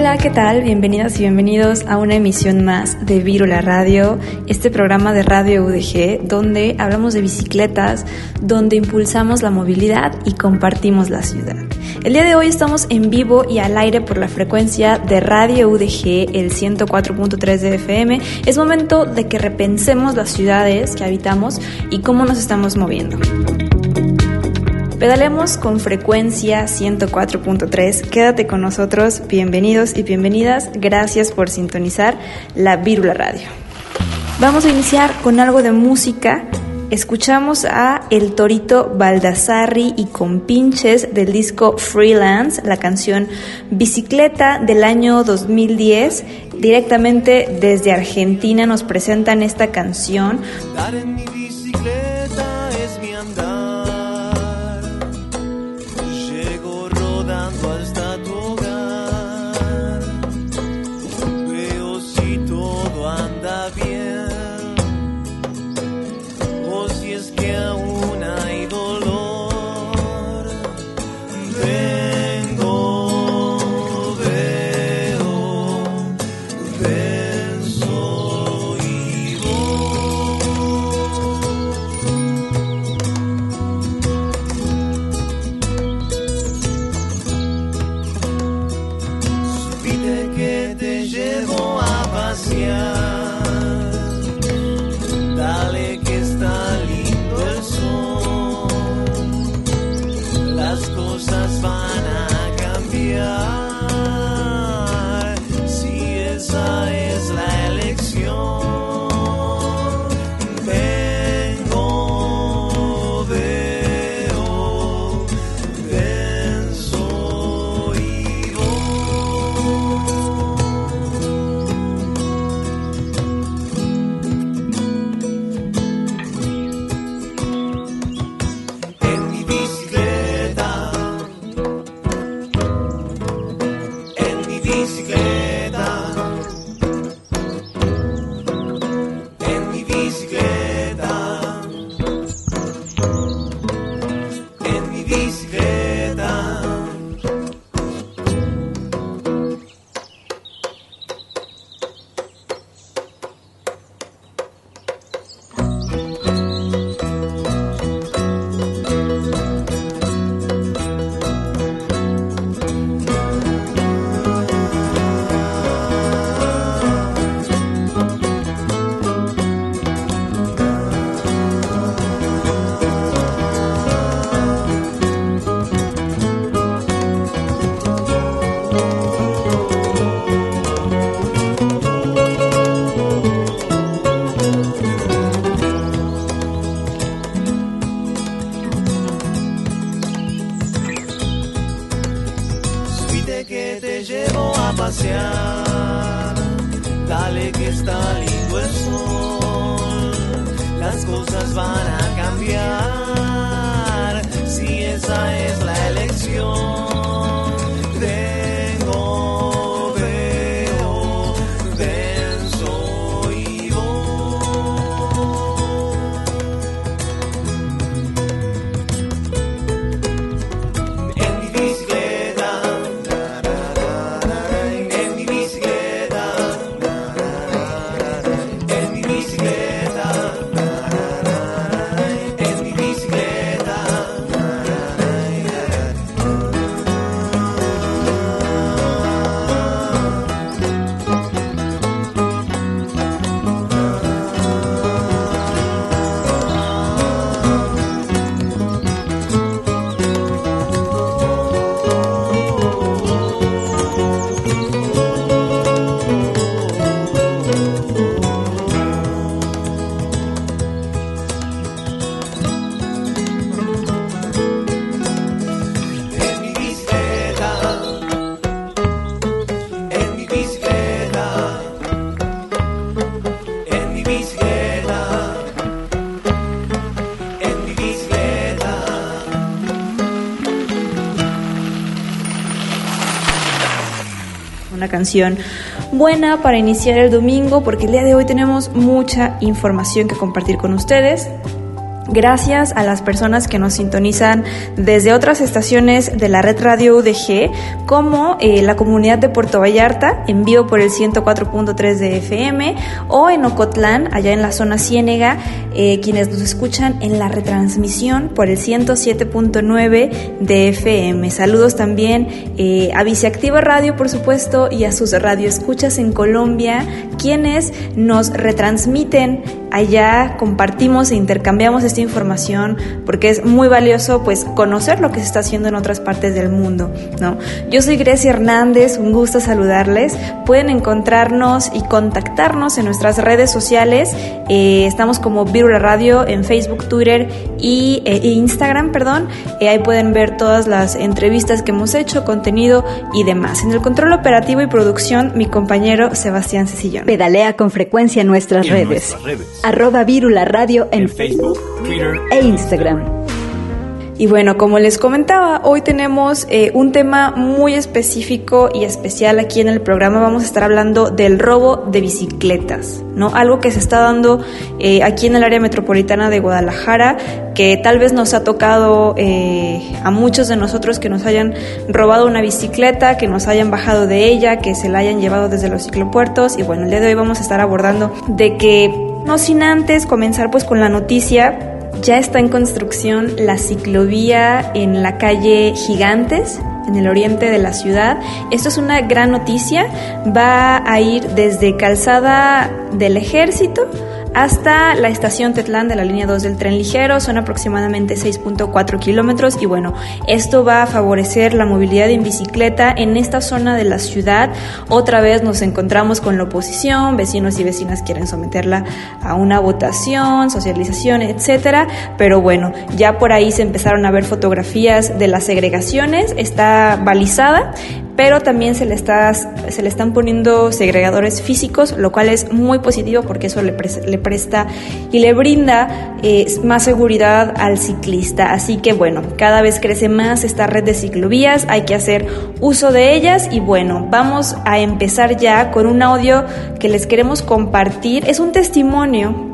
Hola, ¿qué tal? Bienvenidas y bienvenidos a una emisión más de Vírula Radio, este programa de Radio UDG, donde hablamos de bicicletas, donde impulsamos la movilidad y compartimos la ciudad. El día de hoy estamos en vivo y al aire por la frecuencia de Radio UDG, el 104.3 de FM. Es momento de que repensemos las ciudades que habitamos y cómo nos estamos moviendo. Pedalemos con frecuencia 104.3. Quédate con nosotros. Bienvenidos y bienvenidas. Gracias por sintonizar la Vírula Radio. Vamos a iniciar con algo de música. Escuchamos a El Torito Baldassarri y Compinches del disco Freelance, la canción Bicicleta del año 2010. Directamente desde Argentina nos presentan esta canción. Una buena para iniciar el domingo porque el día de hoy tenemos mucha información que compartir con ustedes. Gracias a las personas que nos sintonizan desde otras estaciones de la red radio UDG, como eh, la comunidad de Puerto Vallarta, en vivo por el 104.3 de FM, o en Ocotlán, allá en la zona Ciénega, eh, quienes nos escuchan en la retransmisión por el 107.9 de FM. Saludos también eh, a Viceactiva Radio, por supuesto, y a sus radioescuchas en Colombia, quienes nos retransmiten allá, compartimos e intercambiamos este información porque es muy valioso pues conocer lo que se está haciendo en otras partes del mundo, ¿no? Yo soy Grecia Hernández, un gusto saludarles. Pueden encontrarnos y contactarnos en nuestras redes sociales. Eh, estamos como Radio en Facebook, Twitter y eh, Instagram, perdón. Eh, ahí pueden ver todas las entrevistas que hemos hecho, contenido y demás. En el control operativo y producción, mi compañero Sebastián Cecillón. Pedalea con frecuencia en nuestras, redes. Arroba Virula Radio en, Facebook e Instagram. Y bueno, como les comentaba, hoy tenemos eh, un tema muy específico y especial aquí en el programa. Vamos a estar hablando del robo de bicicletas, ¿no? Algo que se está dando eh, aquí en el área metropolitana de Guadalajara, que tal vez nos ha tocado eh, a muchos de nosotros que nos hayan robado una bicicleta, que nos hayan bajado de ella, que se la hayan llevado desde los ciclopuertos. Y bueno, el día de hoy vamos a estar abordando de que, no sin antes comenzar pues con la noticia ya está en construcción la ciclovía en la calle Gigantes, en el oriente de la ciudad. Esto es una gran noticia. Va a ir desde Calzada del Ejército hasta la estación Tetlán de la línea 2 del tren ligero. Son aproximadamente 6.4 kilómetros y bueno, esto va a favorecer la movilidad en bicicleta en esta zona de la ciudad. Otra vez nos encontramos con la oposición, vecinos y vecinas quieren someterla a una votación, socialización, etcétera. Pero bueno, ya por ahí se empezaron a ver fotografías de las segregaciones. Está balizada, pero también se le, está, se le están poniendo segregadores físicos, lo cual es muy positivo porque eso le, le presta y le brinda eh, más seguridad al ciclista. Así que bueno, cada vez crece más esta red de ciclovías, hay que hacer uso de ellas y bueno, vamos a empezar ya con un audio que les queremos compartir. Es un testimonio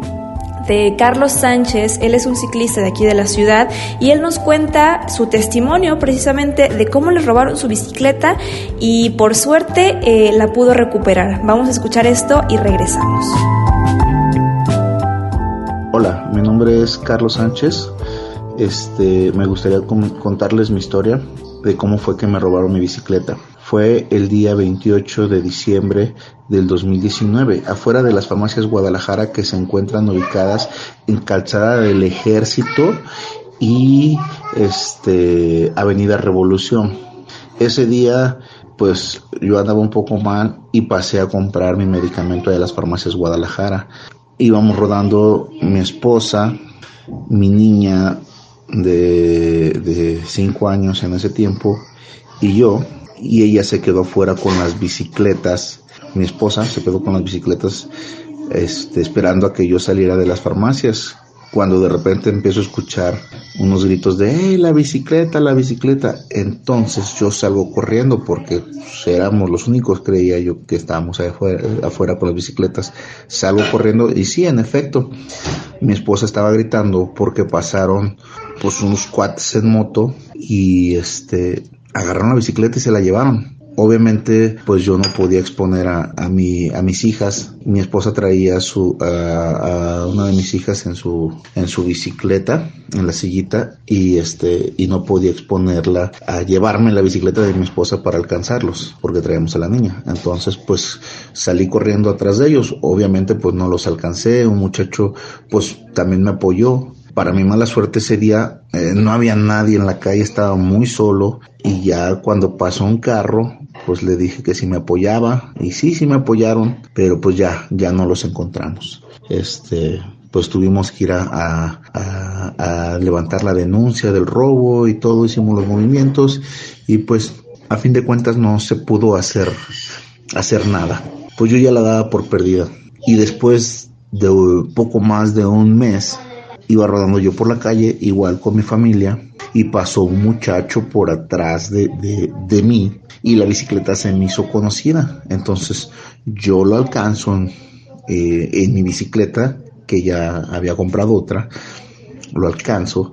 de Carlos Sánchez, él es un ciclista de aquí de la ciudad y él nos cuenta su testimonio precisamente de cómo le robaron su bicicleta y por suerte eh, la pudo recuperar. Vamos a escuchar esto y regresamos. Nombre es Carlos Sánchez. Este, me gustaría contarles mi historia de cómo fue que me robaron mi bicicleta. Fue el día 28 de diciembre del 2019, afuera de las farmacias Guadalajara que se encuentran ubicadas en Calzada del Ejército y este Avenida Revolución. Ese día pues yo andaba un poco mal y pasé a comprar mi medicamento de las farmacias Guadalajara. Íbamos rodando mi esposa, mi niña de 5 años en ese tiempo y yo y ella se quedó fuera con las bicicletas. Mi esposa se quedó con las bicicletas este, esperando a que yo saliera de las farmacias. Cuando de repente empiezo a escuchar unos gritos de ¡Hey, la bicicleta, la bicicleta! Entonces yo salgo corriendo porque pues, éramos los únicos, creía yo, que estábamos afuera, afuera con las bicicletas. Salgo corriendo y sí, en efecto, mi esposa estaba gritando porque pasaron pues unos cuates en moto y este agarraron la bicicleta y se la llevaron. Obviamente, pues yo no podía exponer a, a, mi, a mis hijas. Mi esposa traía su, a, una de mis hijas en su, en su bicicleta, en la sillita, y este, y no podía exponerla a llevarme la bicicleta de mi esposa para alcanzarlos, porque traíamos a la niña. Entonces, pues salí corriendo atrás de ellos. Obviamente, pues no los alcancé. Un muchacho, pues también me apoyó para mi mala suerte ese día eh, no había nadie en la calle, estaba muy solo y ya cuando pasó un carro, pues le dije que si me apoyaba y sí, sí me apoyaron, pero pues ya, ya no los encontramos. Este, pues tuvimos que ir a, a, levantar la denuncia del robo y todo, hicimos los movimientos y pues a fin de cuentas no se pudo hacer, hacer nada. Pues yo ya la daba por perdida. Y después de poco más de un mes, iba rodando yo por la calle igual con mi familia y pasó un muchacho por atrás de, de, mí y la bicicleta se me hizo conocida. Entonces yo lo alcanzo en, eh, en mi bicicleta, que ya había comprado otra, lo alcanzo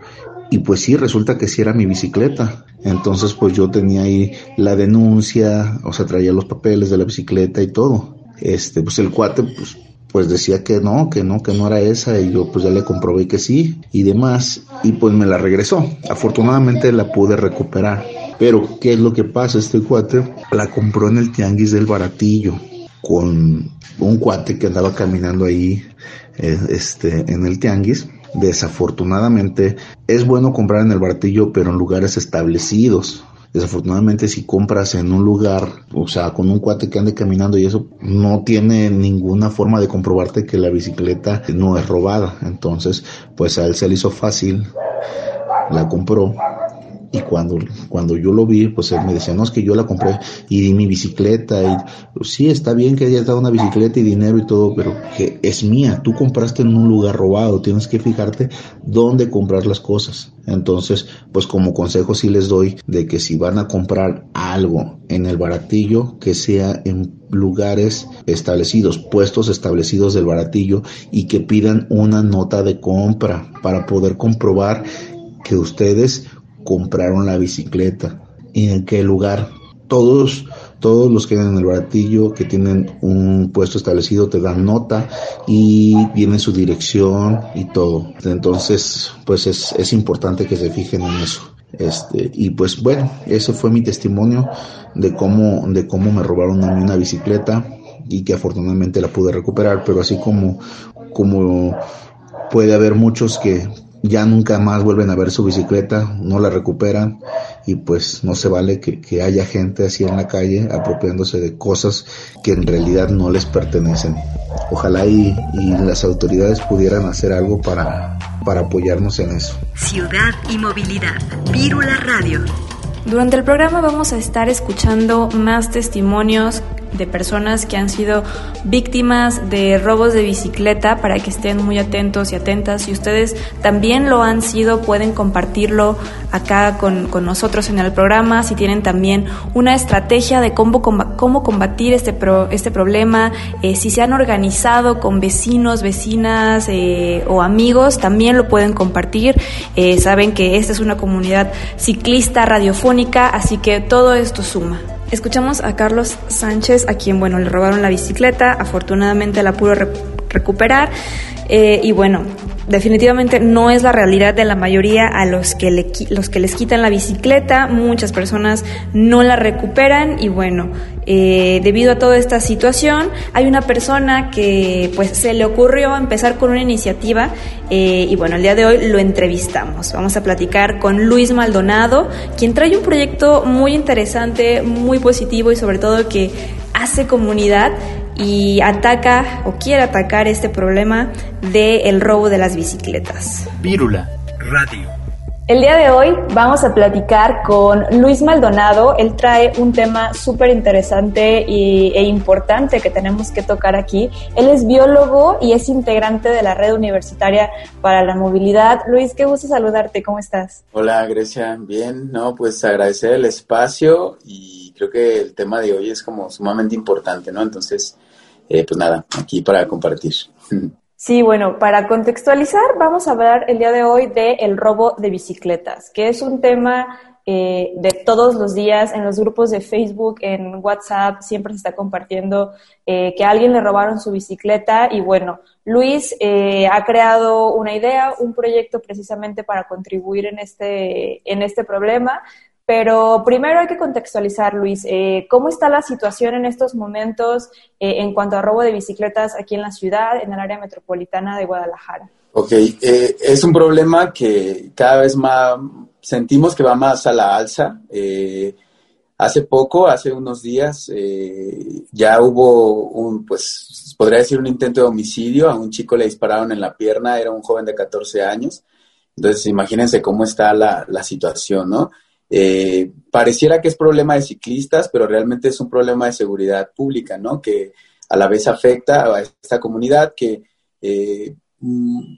y pues sí, resulta que sí era mi bicicleta. Entonces pues yo tenía ahí la denuncia, o sea, traía los papeles de la bicicleta y todo. Este, pues el cuate pues pues decía que no, que no, que no era esa y yo pues ya le comprobé que sí y demás y pues me la regresó. Afortunadamente la pude recuperar. Pero ¿qué es lo que pasa? Este cuate la compró en el tianguis del baratillo con un cuate que andaba caminando ahí eh, este, en el tianguis. Desafortunadamente es bueno comprar en el baratillo pero en lugares establecidos Desafortunadamente si compras en un lugar, o sea, con un cuate que ande caminando y eso, no tiene ninguna forma de comprobarte que la bicicleta no es robada. Entonces, pues a él se le hizo fácil, la compró y cuando, cuando yo lo vi, pues él me decía, no, es que yo la compré y di mi bicicleta. Y pues, sí, está bien que haya dado una bicicleta y dinero y todo, pero que es mía. Tú compraste en un lugar robado. Tienes que fijarte dónde comprar las cosas. Entonces, pues como consejo sí les doy de que si van a comprar algo en el baratillo, que sea en lugares establecidos, puestos establecidos del baratillo y que pidan una nota de compra para poder comprobar que ustedes compraron la bicicleta y en qué lugar. Todos, todos los que en el baratillo que tienen un puesto establecido te dan nota y viene su dirección y todo. Entonces, pues es, es importante que se fijen en eso. Este, y pues bueno, ese fue mi testimonio de cómo, de cómo me robaron a mí una bicicleta y que afortunadamente la pude recuperar, pero así como, como puede haber muchos que ya nunca más vuelven a ver su bicicleta, no la recuperan y pues no se vale que, haya gente así en la calle apropiándose de cosas que en realidad no les pertenecen. Ojalá y, y las autoridades pudieran hacer algo para, para apoyarnos en eso. Ciudad y movilidad. Vírula Radio. Durante el programa vamos a estar escuchando más testimonios de personas que han sido víctimas de robos de bicicleta para que estén muy atentos y atentas. Si ustedes también lo han sido, pueden compartirlo acá con, nosotros en el programa. Si tienen también una estrategia de cómo, cómo combatir este, este problema, eh, si se han organizado con vecinos, vecinas eh, o amigos, también lo pueden compartir. Eh, saben que esta es una comunidad ciclista radiofónica, así que todo esto suma. Escuchamos a Carlos Sánchez, a quien, bueno, le robaron la bicicleta, afortunadamente la pudo recuperar. Eh, y bueno, definitivamente no es la realidad de la mayoría a los que, los que les quitan la bicicleta, muchas personas no la recuperan y bueno, eh, debido a toda esta situación hay una persona que pues se le ocurrió empezar con una iniciativa eh, y bueno, el día de hoy lo entrevistamos. Vamos a platicar con Luis Maldonado, quien trae un proyecto muy interesante, muy positivo y sobre todo que hace comunidad y ataca o quiere atacar este problema del robo de las bicicletas. Vírula Radio. El día de hoy vamos a platicar con Luis Maldonado. Él trae un tema súper interesante e importante que tenemos que tocar aquí. Él es biólogo y es integrante de la Red Universitaria para la Movilidad. Luis, qué gusto saludarte. ¿Cómo estás? Hola, Grecia. Bien, no, pues agradecer el espacio y creo que el tema de hoy es como sumamente importante, ¿no? Entonces, eh, pues nada, aquí para compartir. Sí, bueno, para contextualizar, vamos a hablar el día de hoy de el robo de bicicletas, que es un tema eh, de todos los días en los grupos de Facebook, en WhatsApp, siempre se está compartiendo eh, que a alguien le robaron su bicicleta y bueno, Luis ha creado una idea, un proyecto precisamente para contribuir en este, en este problema. Pero primero hay que contextualizar, Luis, eh, cómo está la situación en estos momentos eh, en cuanto a robo de bicicletas aquí en la ciudad, en el área metropolitana de Guadalajara. Ok, eh, es un problema que cada vez más sentimos que va más a la alza. hace poco, hace unos días, ya hubo un, pues, podría decir un intento de homicidio. A un chico le dispararon en la pierna, era un joven de 14 años. Entonces, imagínense cómo está la situación, ¿no? Eh, pareciera que es problema de ciclistas, pero realmente es un problema de seguridad pública, ¿no? Que a la vez afecta a esta comunidad que, eh, mm,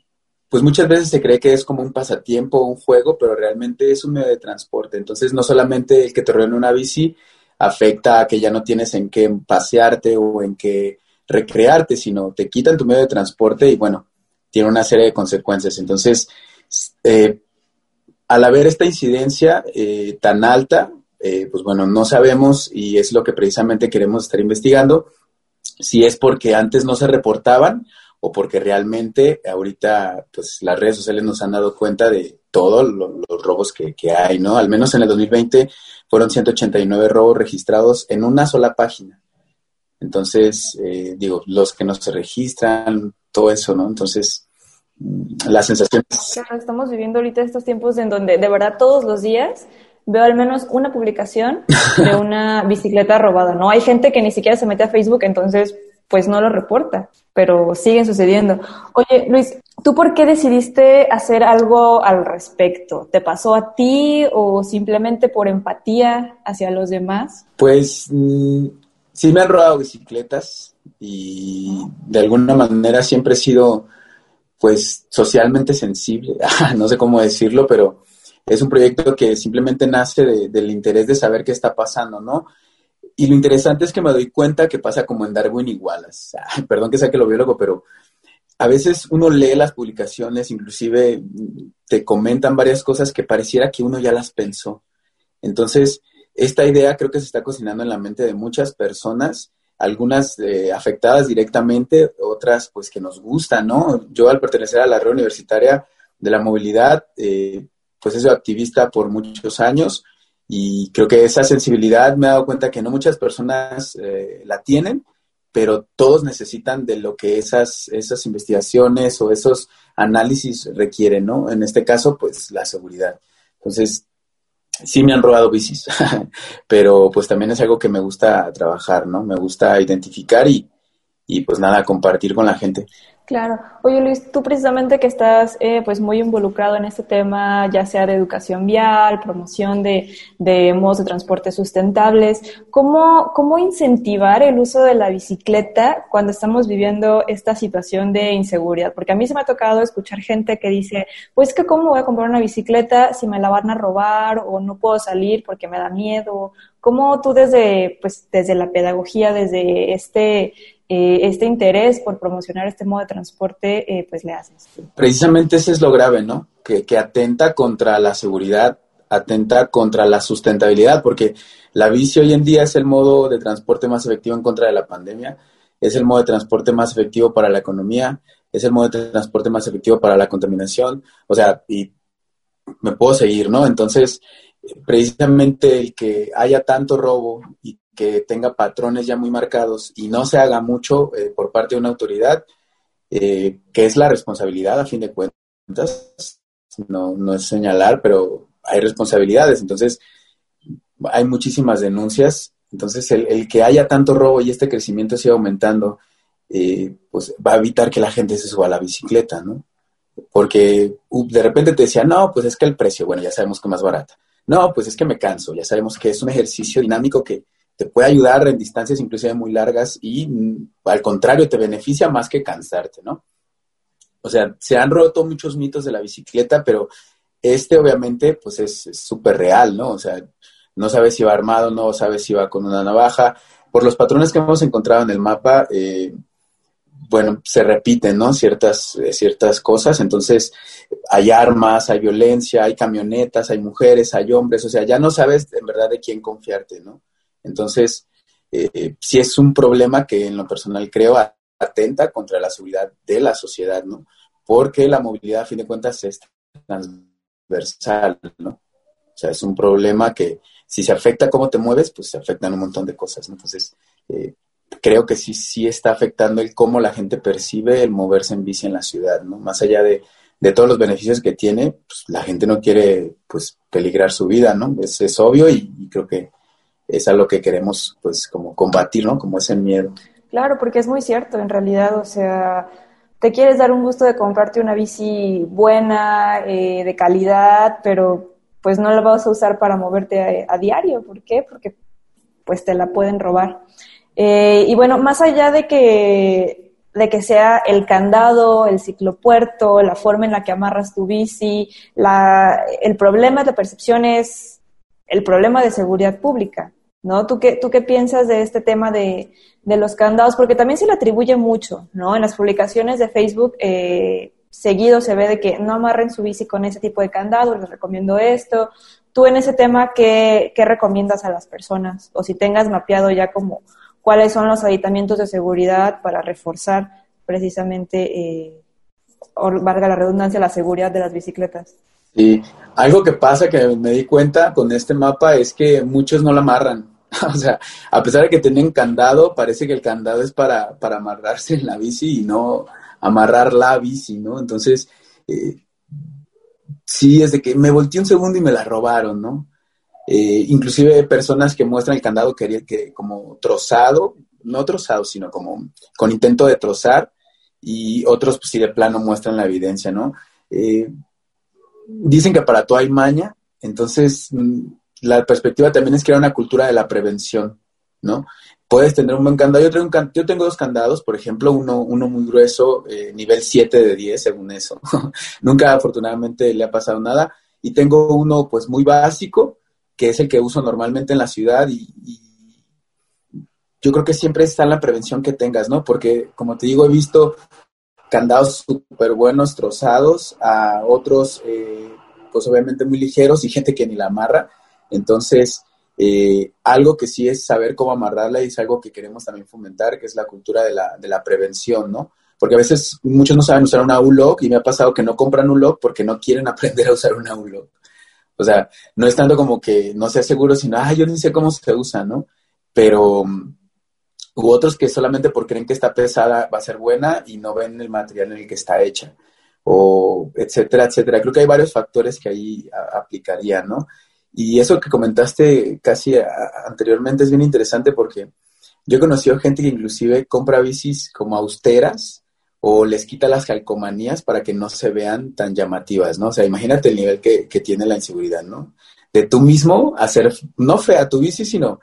pues muchas veces se cree que es como un pasatiempo, un juego, pero realmente es un medio de transporte. Entonces, no solamente el que te en una bici afecta a que ya no tienes en qué pasearte o en qué recrearte, sino te quitan tu medio de transporte y bueno, tiene una serie de consecuencias. Entonces, eh, al haber esta incidencia eh, tan alta, eh, pues bueno, no sabemos y es lo que precisamente queremos estar investigando, si es porque antes no se reportaban o porque realmente ahorita pues las redes sociales nos han dado cuenta de todos los robos que, que, hay, ¿no? Al menos en el 2020 fueron 189 robos registrados en una sola página. Entonces, eh, digo, los que no se registran, todo eso, ¿no? Entonces, la sensación estamos viviendo ahorita estos tiempos en donde de verdad todos los días veo al menos una publicación de una bicicleta robada, ¿no? Hay gente que ni siquiera se mete a Facebook, entonces pues no lo reporta, pero siguen sucediendo. Oye, Luis, ¿tú por qué decidiste hacer algo al respecto? ¿Te pasó a ti o simplemente por empatía hacia los demás? Pues mm, sí me han robado bicicletas y de alguna manera siempre he sido pues socialmente sensible, no sé cómo decirlo, pero es un proyecto que simplemente nace del interés de saber qué está pasando, ¿no? Y lo interesante es que me doy cuenta que pasa como en Darwin y Wallace. perdón que saque lo biólogo, pero a veces uno lee las publicaciones, inclusive te comentan varias cosas que pareciera que uno ya las pensó. Entonces, esta idea creo que se está cocinando en la mente de muchas personas, algunas eh, afectadas directamente, otras pues que nos gustan, ¿no? Yo al pertenecer a la red universitaria de la movilidad, eh, pues he sido activista por muchos años y creo que esa sensibilidad me he dado cuenta que no muchas personas eh, la tienen, pero todos necesitan de lo que esas, esas investigaciones o esos análisis requieren, ¿no? En este caso, pues la seguridad. Entonces, sí me han robado bicis, pero pues también es algo que me gusta trabajar, ¿no? Me gusta identificar y, y pues nada, compartir con la gente. Claro. Oye Luis, tú precisamente que estás eh, pues muy involucrado en este tema, ya sea de educación vial, promoción de, de modos de transporte sustentables, ¿cómo, ¿cómo incentivar el uso de la bicicleta cuando estamos viviendo esta situación de inseguridad? Porque a mí se me ha tocado escuchar gente que dice, pues que cómo voy a comprar una bicicleta si me la van a robar o no puedo salir porque me da miedo. ¿Cómo tú desde, pues, desde la pedagogía, desde este eh, este interés por promocionar este modo de transporte, eh, pues le haces. Precisamente ese es lo grave, ¿no? Que, que atenta contra la seguridad, atenta contra la sustentabilidad, porque la bici hoy en día es el modo de transporte más efectivo en contra de la pandemia, es el modo de transporte más efectivo para la economía, es el modo de transporte más efectivo para la contaminación, o sea, y me puedo seguir, ¿no? Entonces, precisamente el que haya tanto robo y que tenga patrones ya muy marcados y no se haga mucho eh, por parte de una autoridad, eh, que es la responsabilidad a fin de cuentas, no, no es señalar, pero hay responsabilidades, entonces hay muchísimas denuncias, entonces el, que haya tanto robo y este crecimiento siga aumentando, eh, pues va a evitar que la gente se suba a la bicicleta, ¿no? Porque uh, de repente te decía, no, pues es que el precio, bueno, ya sabemos que es más barata. No, pues es que me canso, ya sabemos que es un ejercicio dinámico que te puede ayudar en distancias inclusive muy largas y mm, al contrario te beneficia más que cansarte, ¿no? O sea, se han roto muchos mitos de la bicicleta, pero este obviamente pues es súper real, ¿no? O sea, no sabes si va armado, no sabes si va con una navaja. Por los patrones que hemos encontrado en el mapa, eh, bueno, se repiten, ¿no? Ciertas, eh, ciertas cosas. Entonces, hay armas, hay violencia, hay camionetas, hay mujeres, hay hombres. O sea, ya no sabes en verdad de quién confiarte, ¿no? Entonces, eh, sí es un problema que en lo personal creo atenta contra la seguridad de la sociedad, ¿no? Porque la movilidad, a fin de cuentas, es transversal, ¿no? O sea, es un problema que si se afecta cómo te mueves, pues se afectan un montón de cosas, ¿no? Entonces, eh, creo que sí, sí está afectando el cómo la gente percibe el moverse en bici en la ciudad, ¿no? Más allá de, de todos los beneficios que tiene, pues la gente no quiere, pues, peligrar su vida, ¿no? Es, es obvio y creo que es a lo que queremos pues como combatir, ¿no? Como ese miedo. Claro, porque es muy cierto, en realidad, o sea, te quieres dar un gusto de comprarte una bici buena, eh, de calidad, pero pues no la vas a usar para moverte a, diario. ¿Por qué? Porque pues te la pueden robar. Eh, y bueno, más allá de que de que sea el candado, el ciclopuerto, la forma en la que amarras tu bici, la, el problema de percepción es el problema de seguridad pública, ¿no? ¿Tú qué, tú qué piensas de este tema de, de los candados? Porque también se le atribuye mucho, ¿no? En las publicaciones de Facebook, eh, seguido se ve de que no amarren su bici con ese tipo de candado, les recomiendo esto. Tú en ese tema, ¿qué, qué recomiendas a las personas? O si tengas mapeado ya como cuáles son los aditamientos de seguridad para reforzar precisamente, eh, valga la redundancia, la seguridad de las bicicletas. Sí, algo que pasa que me di cuenta con este mapa es que muchos no la amarran. o sea, a pesar de que tienen candado, parece que el candado es para, para amarrarse en la bici y no amarrar la bici, ¿no? Entonces, eh, sí, es de que me volteé un segundo y me la robaron, ¿no? Eh, inclusive personas que muestran el candado que, que como trozado, no trozado, sino como con intento de trozar, y otros pues sí de plano muestran la evidencia, ¿no? Eh, dicen que para todo hay maña, entonces mm, la perspectiva también es era una cultura de la prevención, ¿no? Puedes tener un buen candado. Yo tengo, yo tengo dos candados, por ejemplo, uno, uno muy grueso, eh, nivel 7 de 10, según eso. Nunca afortunadamente le ha pasado nada. Y tengo uno pues muy básico, que es el que uso normalmente en la ciudad y, yo creo que siempre está en la prevención que tengas, ¿no? Porque, como te digo, he visto candados súper buenos, trozados, a otros, eh, pues obviamente muy ligeros y gente que ni la amarra. Entonces, eh, algo que sí es saber cómo amarrarla y es algo que queremos también fomentar, que es la cultura de la, de la prevención, ¿no? Porque a veces muchos no saben usar una U-Lock y me ha pasado que no compran un lock porque no quieren aprender a usar una U-Lock. O sea, no es tanto como que no sea seguro, sino, ah, yo ni sé cómo se usa, ¿no? Pero hubo otros que solamente por creen que está pesada va a ser buena y no ven el material en el que está hecha, o etcétera, etcétera. Creo que hay varios factores que ahí aplicarían, ¿no? Y eso que comentaste casi anteriormente es bien interesante porque yo he conocido gente que inclusive compra bicis como austeras o les quita las calcomanías para que no se vean tan llamativas, ¿no? O sea, imagínate el nivel que, tiene la inseguridad, ¿no? De tú mismo hacer, no fea tu bici, sino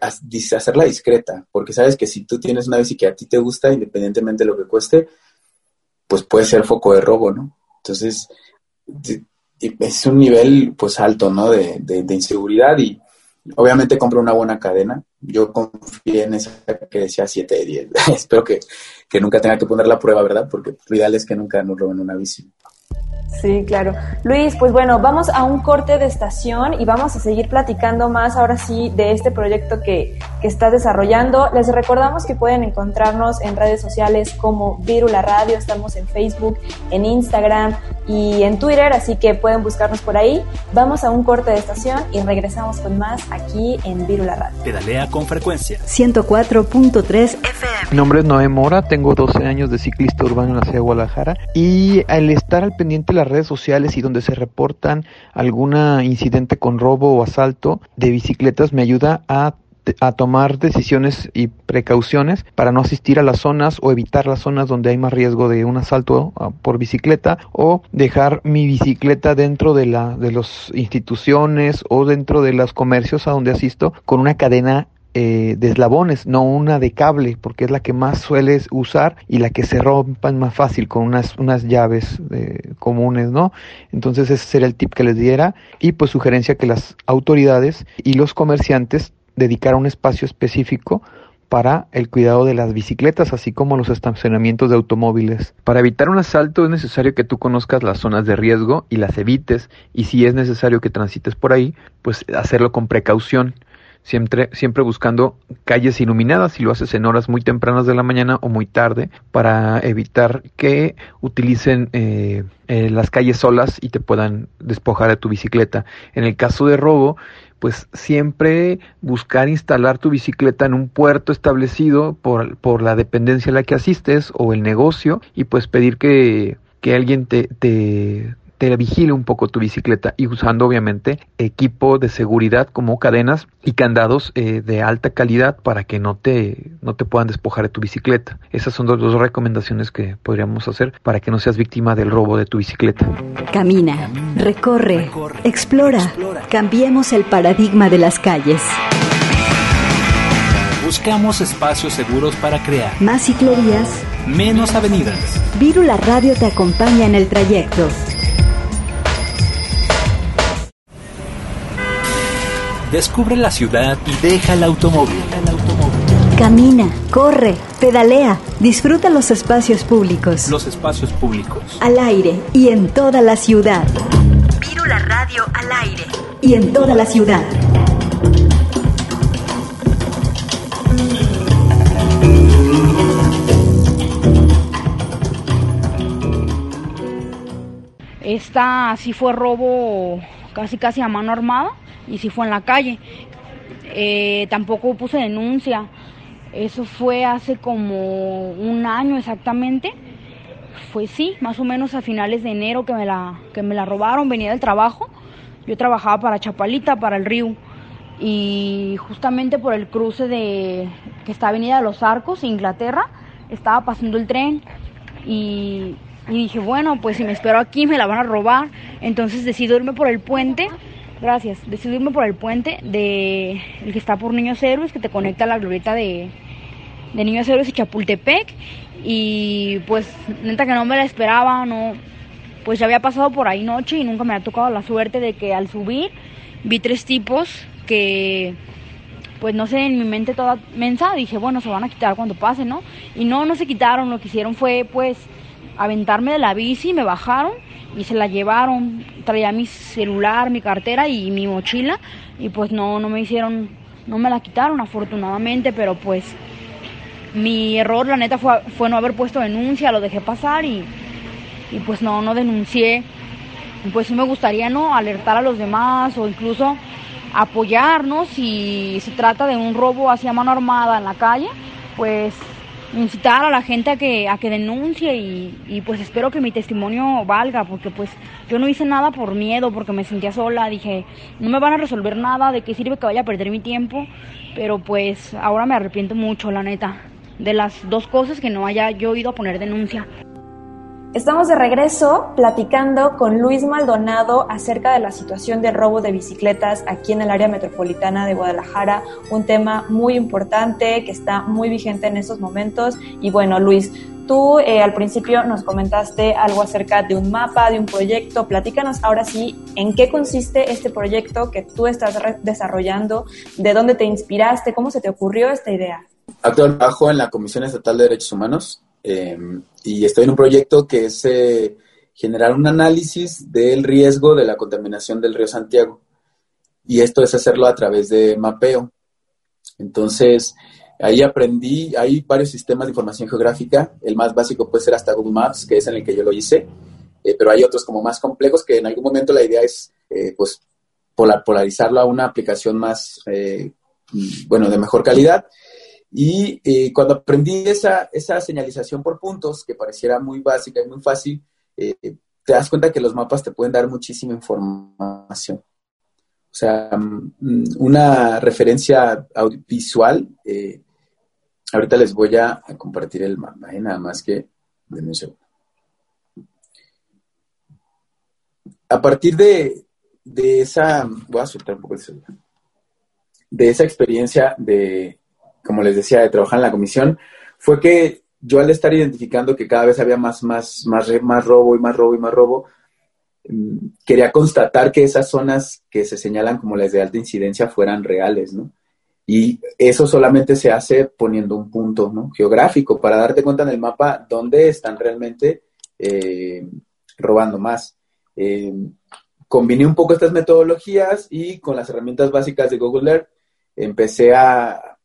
hacerla discreta, porque sabes que si tú tienes una bici que a ti te gusta, independientemente de lo que cueste, pues puede ser foco de robo, ¿no? Entonces, es un nivel pues alto, ¿no? De, de inseguridad y obviamente compro una buena cadena, yo confié en esa que decía 7 de 10. Espero que, que, nunca tenga que poner la prueba, ¿verdad? Porque lo ideal es que nunca nos roben una bici. Sí, claro. Luis, pues bueno, vamos a un corte de estación y vamos a seguir platicando más ahora sí de este proyecto que, que estás desarrollando. Les recordamos que pueden encontrarnos en redes sociales como Virula Radio, estamos en Facebook, en Instagram y en Twitter, así que pueden buscarnos por ahí. Vamos a un corte de estación y regresamos con más aquí en Virula Radio. Pedalea con frecuencia. 104.3 FM. Mi nombre es Noé Mora, tengo 12 años de ciclista urbano en la ciudad de Guadalajara y al estar al pendiente las redes sociales y donde se reportan algún incidente con robo o asalto de bicicletas me ayuda a a tomar decisiones y precauciones para no asistir a las zonas o evitar las zonas donde hay más riesgo de un asalto ah, por bicicleta o dejar mi bicicleta dentro de la de las instituciones o dentro de los comercios a donde asisto con una cadena eh, de eslabones, no una de cable, porque es la que más sueles usar y la que se rompan más fácil con unas, unas llaves eh, comunes, ¿no? Entonces ese sería el tip que les diera y pues sugerencia que las autoridades y los comerciantes dedicaran un espacio específico para el cuidado de las bicicletas, así como los estacionamientos de automóviles. Para evitar un asalto es necesario que tú conozcas las zonas de riesgo y las evites, y si es necesario que transites por ahí, pues hacerlo con precaución siempre, siempre buscando calles iluminadas y lo haces en horas muy tempranas de la mañana o muy tarde para evitar que utilicen eh, eh, las calles solas y te puedan despojar de tu bicicleta. En el caso de robo, pues siempre buscar instalar tu bicicleta en un puerto establecido por, por la dependencia a la que asistes o el negocio y pues pedir que, que alguien te, te te vigile un poco tu bicicleta y usando obviamente equipo de seguridad como cadenas y candados eh, de alta calidad para que no te, no te puedan despojar de tu bicicleta. Esas son dos, dos recomendaciones que podríamos hacer para que no seas víctima del robo de tu bicicleta. Camina, recorre, explora. Cambiemos el paradigma de las calles. Buscamos espacios seguros para crear más ciclerías menos avenidas. Vírula Radio te acompaña en el trayecto. Descubre la ciudad y deja el automóvil. Camina, corre, pedalea, disfruta los espacios públicos. Los espacios públicos. Al aire y en toda la ciudad. Vírula Radio al aire y en toda la ciudad. Esta sí fue robo casi casi a mano armada y sí fue en la calle. Eh, tampoco puse denuncia. Eso fue hace como un año exactamente. Fue sí, más o menos a finales de enero que me la, que me la robaron. Venía del trabajo. Yo trabajaba para Chapalita, para el río. Y justamente por el cruce de que está Avenida de los Arcos, Inglaterra, estaba pasando el tren. Y, y dije, bueno, pues si me espero aquí me la van a robar. Entonces decidí irme por el puente Gracias. Decidí irme por el puente de el que está por Niños Héroes, que te conecta a la glorieta de, de Niños Héroes y Chapultepec. Y pues, neta que no me la esperaba, no. Pues ya había pasado por ahí noche y nunca me ha tocado la suerte de que al subir vi tres tipos que, pues no sé, en mi mente toda mensa, dije, bueno, se van a quitar cuando pase, ¿no? Y no, no se quitaron, lo que hicieron fue, pues, aventarme de la bici, me bajaron y se la llevaron. Traía mi celular, mi cartera y mi mochila y pues no, no me hicieron, no me la quitaron afortunadamente, pero pues mi error la neta fue, fue no haber puesto denuncia, lo dejé pasar y, y pues no, no denuncié. Pues sí me gustaría, ¿no? Alertar a los demás o incluso apoyarnos si se trata de un robo hacia mano armada en la calle, pues incitar a la gente a que, a que denuncie y, y, pues espero que mi testimonio valga, porque pues yo no hice nada por miedo, porque me sentía sola, dije, no me van a resolver nada, de qué sirve que vaya a perder mi tiempo, pero pues ahora me arrepiento mucho, la neta, de las dos cosas que no haya yo ido a poner denuncia. Estamos de regreso platicando con Luis Maldonado acerca de la situación del robo de bicicletas aquí en el área metropolitana de Guadalajara, un tema muy importante que está muy vigente en estos momentos. Y bueno, Luis, tú eh, al principio nos comentaste algo acerca de un mapa, de un proyecto. Platícanos ahora sí en qué consiste este proyecto que tú estás desarrollando, de dónde te inspiraste, cómo se te ocurrió esta idea. Actualmente trabajo en la Comisión Estatal de Derechos Humanos eh, y estoy en un proyecto que es eh, generar un análisis del riesgo de la contaminación del río Santiago. Y esto es hacerlo a través de mapeo. Entonces, ahí aprendí, hay varios sistemas de información geográfica. El más básico puede ser hasta Google Maps, que es en el que yo lo hice. Eh, pero hay otros como más complejos que en algún momento la idea es, eh, pues, polarizarlo a una aplicación más, eh, bueno, de mejor calidad. Y eh, cuando aprendí esa, esa señalización por puntos, que pareciera muy básica y muy fácil, eh, te das cuenta que los mapas te pueden dar muchísima información. O sea, mm, una referencia visual, eh, ahorita les voy a, compartir el mapa, nada más que denme un segundo. A partir de, de esa, voy a soltar un poco el celular, de esa experiencia de, como les decía, de trabajar en la comisión, fue que yo al estar identificando que cada vez había más, más, más, más robo y más robo y más robo, mm, quería constatar que esas zonas que se señalan como las de alta incidencia fueran reales, ¿no? Y eso solamente se hace poniendo un punto ¿no? geográfico para darte cuenta en el mapa dónde están realmente eh, robando más. Eh, combiné un poco estas metodologías y con las herramientas básicas de Google Earth empecé a,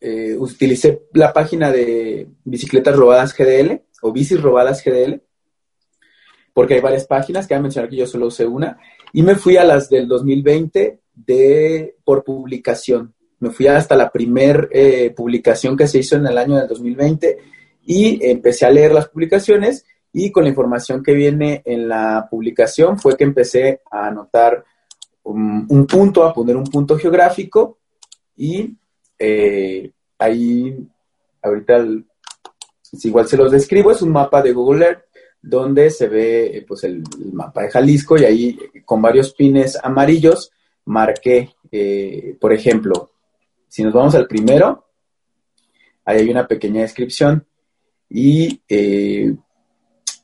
eh, utilicé la página de bicicletas robadas GDL o bicis robadas GDL, porque hay varias páginas, que voy a mencionar que yo solo usé una, y me fui a las del 2020 de, por publicación. Me fui hasta la primer eh, publicación que se hizo en el año del 2020 y empecé a leer las publicaciones y con la información que viene en la publicación fue que empecé a anotar un, un punto, a poner un punto geográfico y eh, ahí, ahorita, igual se los describo, es un mapa de Google Earth donde se ve eh, pues el, mapa de Jalisco y ahí con varios pines amarillos marqué, eh, por ejemplo, si nos vamos al primero, ahí hay una pequeña descripción. y eh,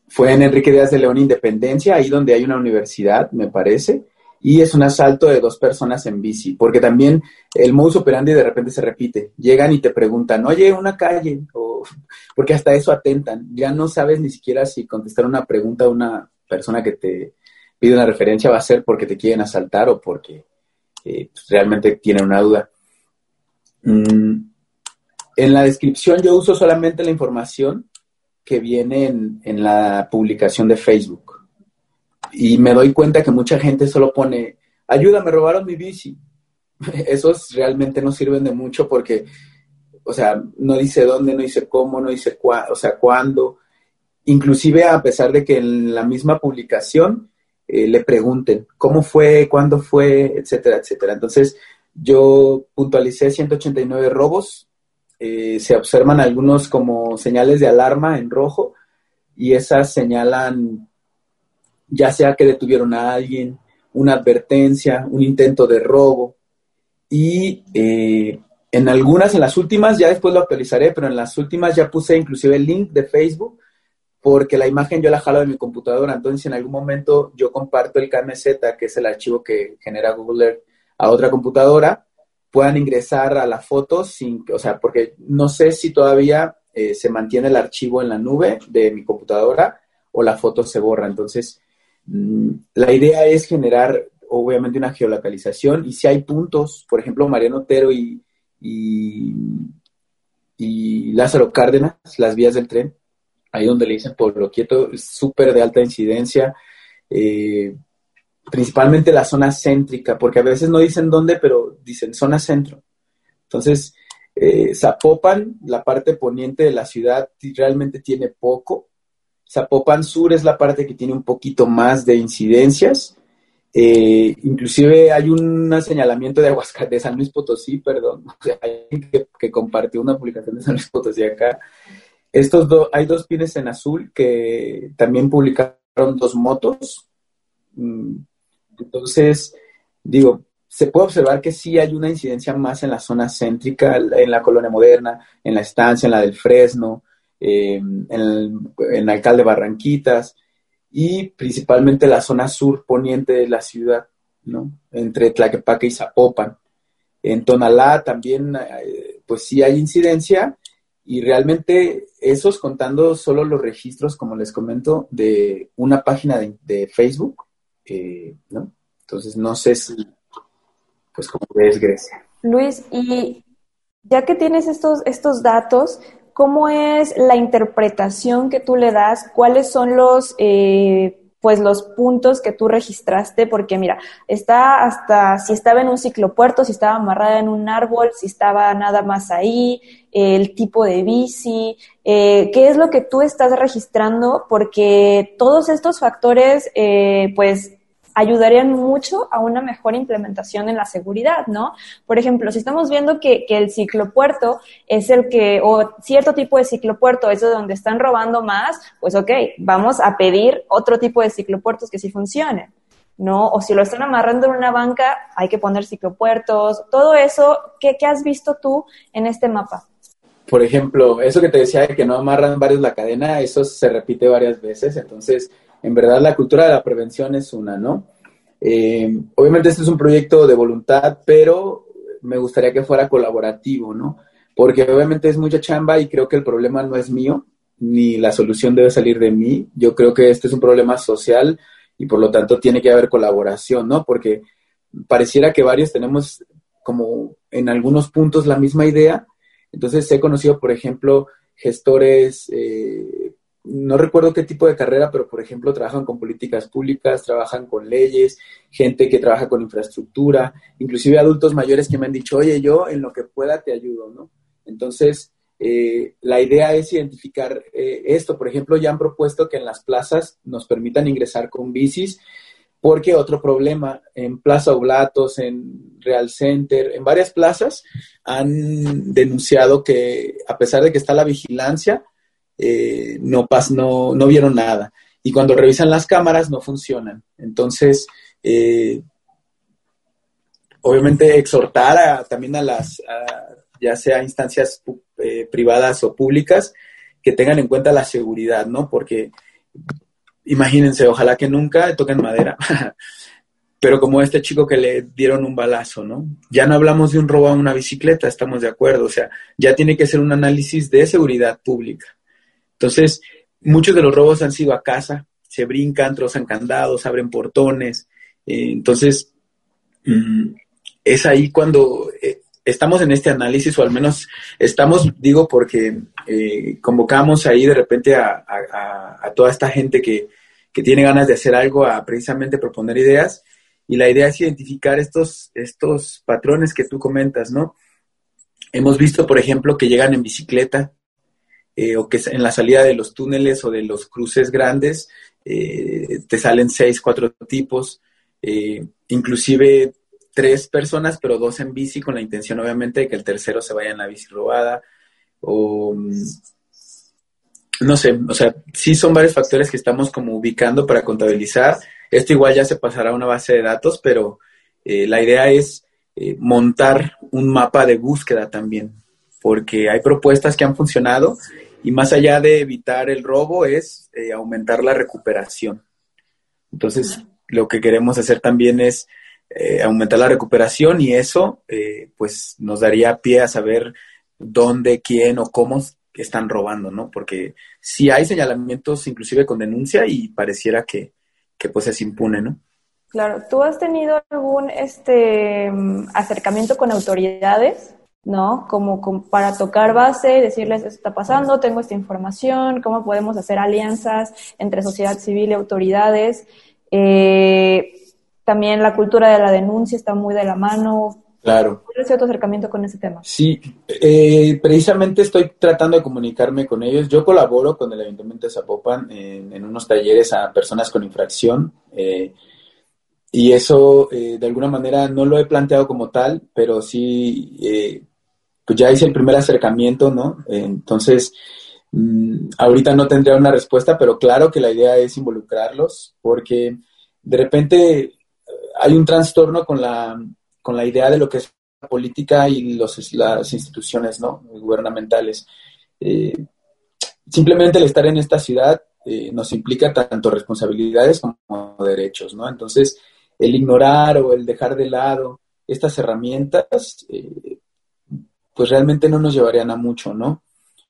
fue en Enrique Díaz de León Independencia, ahí donde hay una universidad, me parece, y es un asalto de dos personas en bici, porque también el modus operandi de repente se repite. Llegan y te preguntan, oye, una calle, o, porque hasta eso atentan. Ya no sabes ni siquiera si contestar una pregunta a una persona que te pide una referencia va a ser porque te quieren asaltar o porque eh, pues, realmente tienen una duda. Mm, en la descripción yo uso solamente la información que viene en, en la publicación de Facebook y me doy cuenta que mucha gente solo pone, ayuda, me robaron mi bici. Esos realmente no sirven de mucho porque, o sea, no dice dónde, no dice cómo, no dice cuándo, o sea, cuándo. Inclusive a pesar de que en la misma publicación eh, le pregunten cómo fue, cuándo fue, etcétera, etcétera. Entonces, yo puntualicé 189 robos. Eh, se observan algunos como señales de alarma en rojo y esas señalan ya sea que detuvieron a alguien, una advertencia, un intento de robo. Y eh, en algunas, en las últimas, ya después lo actualizaré, pero en las últimas ya puse inclusive el link de Facebook porque la imagen yo la jalo de mi computadora. Entonces, en algún momento yo comparto el KMZ, que es el archivo que genera Google Earth, a otra computadora, puedan ingresar a la foto sin, o sea, porque no sé si todavía eh, se mantiene el archivo en la nube de mi computadora o la foto se borra. Entonces, la idea es generar, obviamente, una geolocalización y si hay puntos, por ejemplo, Mariano Otero y, Lázaro Cárdenas, las vías del tren, ahí donde le dicen Pueblo Quieto, súper de alta incidencia, eh, principalmente la zona céntrica, porque a veces no dicen dónde, pero dicen zona centro. Entonces, eh, Zapopan, la parte poniente de la ciudad, realmente tiene poco, Zapopan Sur es la parte que tiene un poquito más de incidencias. Eh, inclusive hay un señalamiento de Aguascalientes, de San Luis Potosí, perdón, hay que, que compartió una publicación de San Luis Potosí acá. Estos dos, hay dos pines en azul que también publicaron dos motos. Mm, entonces, digo, se puede observar que sí hay una incidencia más en la zona céntrica, en la colonia moderna, en la estancia, en la del Fresno, eh, en, el, Alcalde Barranquitas y principalmente la zona sur poniente de la ciudad, ¿no? Entre Tlaquepaque y Zapopan. En Tonalá también, eh, pues sí hay incidencia y realmente esos contando solo los registros, como les comento, de una página de, Facebook, eh, ¿no? Entonces no sé si, pues como ves, Grecia. Luis, y ya que tienes estos, estos datos, ¿cómo es la interpretación que tú le das? ¿Cuáles son los, eh, pues los puntos que tú registraste? Porque mira, está hasta si estaba en un ciclopuerto, si estaba amarrada en un árbol, si estaba nada más ahí, el tipo de bici, eh, qué es lo que tú estás registrando, porque todos estos factores, eh, pues ayudarían mucho a una mejor implementación en la seguridad, ¿no? Por ejemplo, si estamos viendo que, que el ciclopuerto es el que, o cierto tipo de ciclopuerto es donde están robando más, pues ok, vamos a pedir otro tipo de ciclopuertos que sí funcionen. ¿no? O si lo están amarrando en una banca, hay que poner ciclopuertos, todo eso, ¿qué, ¿qué, has visto tú en este mapa? Por ejemplo, eso que te decía de que no amarran varios la cadena, eso se repite varias veces, entonces en verdad la cultura de la prevención es una, ¿no? Eh, obviamente este es un proyecto de voluntad, pero me gustaría que fuera colaborativo, ¿no? Porque obviamente es mucha chamba y creo que el problema no es mío, ni la solución debe salir de mí. Yo creo que este es un problema social y por lo tanto tiene que haber colaboración, ¿no? Porque pareciera que varios tenemos como en algunos puntos la misma idea. Entonces he conocido, por ejemplo, gestores eh, no recuerdo qué tipo de carrera, pero por ejemplo trabajan con políticas públicas, trabajan con leyes, gente que trabaja con infraestructura, inclusive adultos mayores que me han dicho, oye, yo en lo que pueda te ayudo, ¿no? Entonces, eh, la idea es identificar eh, esto. Por ejemplo, ya han propuesto que en las plazas nos permitan ingresar con bicis, porque otro problema, en Plaza Oblatos, en Real Center, en varias plazas, han denunciado que a pesar de que está la vigilancia, eh, no, pas, no, no vieron nada. Y cuando revisan las cámaras no funcionan. Entonces, eh, obviamente exhortar también a las, ya sea instancias eh, privadas o públicas, que tengan en cuenta la seguridad, ¿no? Porque imagínense, ojalá que nunca toquen madera, pero como este chico que le dieron un balazo, ¿no? Ya no hablamos de un robo a una bicicleta, estamos de acuerdo, o sea, ya tiene que ser un análisis de seguridad pública. Entonces, muchos de los robos han sido a casa, se brincan, trozan candados, abren portones, eh, entonces, mm, es ahí cuando eh, estamos en este análisis, o al menos estamos, digo, porque eh, convocamos ahí de repente a, toda esta gente que, tiene ganas de hacer algo, a precisamente proponer ideas. Y la idea es identificar estos, estos patrones que tú comentas, ¿no? Hemos visto, por ejemplo, que llegan en bicicleta eh, o que en la salida de los túneles o de los cruces grandes eh, te salen seis, cuatro tipos. inclusive tres personas, pero dos en bici, con la intención obviamente de que el tercero se vaya en la bici robada. O mm, no sé, o sea, sí son varios factores que estamos como ubicando para contabilizar. Esto igual ya se pasará a una base de datos, pero eh, la idea es eh, montar un mapa de búsqueda también, porque hay propuestas que han funcionado y más allá de evitar el robo es eh, aumentar la recuperación. Entonces, lo que queremos hacer también es eh, aumentar la recuperación y eso eh, pues nos daría pie a saber dónde, quién o cómo están robando, ¿no? Porque si hay señalamientos inclusive con denuncia y pareciera que, que pues es impune, ¿no? Claro, ¿tú has tenido algún este acercamiento con autoridades, ¿no? Como, para tocar base, decirles esto está pasando, tengo esta información, cómo podemos hacer alianzas entre sociedad civil y autoridades. Eh, también la cultura de la denuncia está muy de la mano. Claro. ¿Cuál es tu acercamiento con ese tema? Sí, eh, precisamente estoy tratando de comunicarme con ellos. Yo colaboro con el Ayuntamiento de Zapopan en, unos talleres a personas con infracción. Eh, y eso, eh, de alguna manera, no lo he planteado como tal, pero sí, pues ya hice el primer acercamiento, ¿no? entonces, mm, ahorita no tendría una respuesta, pero claro que la idea es involucrarlos, porque de repente hay un trastorno con la, con la idea de lo que es la política y los, las instituciones ¿no? gubernamentales. Eh, simplemente el estar en esta ciudad eh, nos implica tanto responsabilidades como derechos, ¿no? Entonces, el ignorar o el dejar de lado estas herramientas, eh, pues realmente no nos llevarían a mucho, ¿no?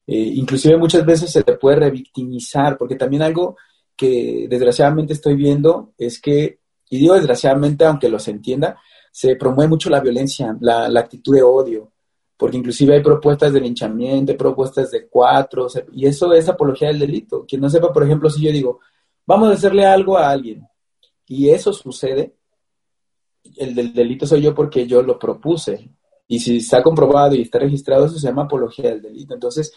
inclusive muchas veces se te puede revictimizar, porque también algo que desgraciadamente estoy viendo es que y digo desgraciadamente, aunque los entienda, se promueve mucho la violencia, la, actitud de odio, porque inclusive hay propuestas de linchamiento, hay propuestas de cuatro, y eso es apología del delito. Quien no sepa, por ejemplo, si yo digo, vamos a hacerle algo a alguien, y eso sucede, el del delito soy yo porque yo lo propuse. Y si está comprobado y está registrado, eso se llama apología del delito. Entonces,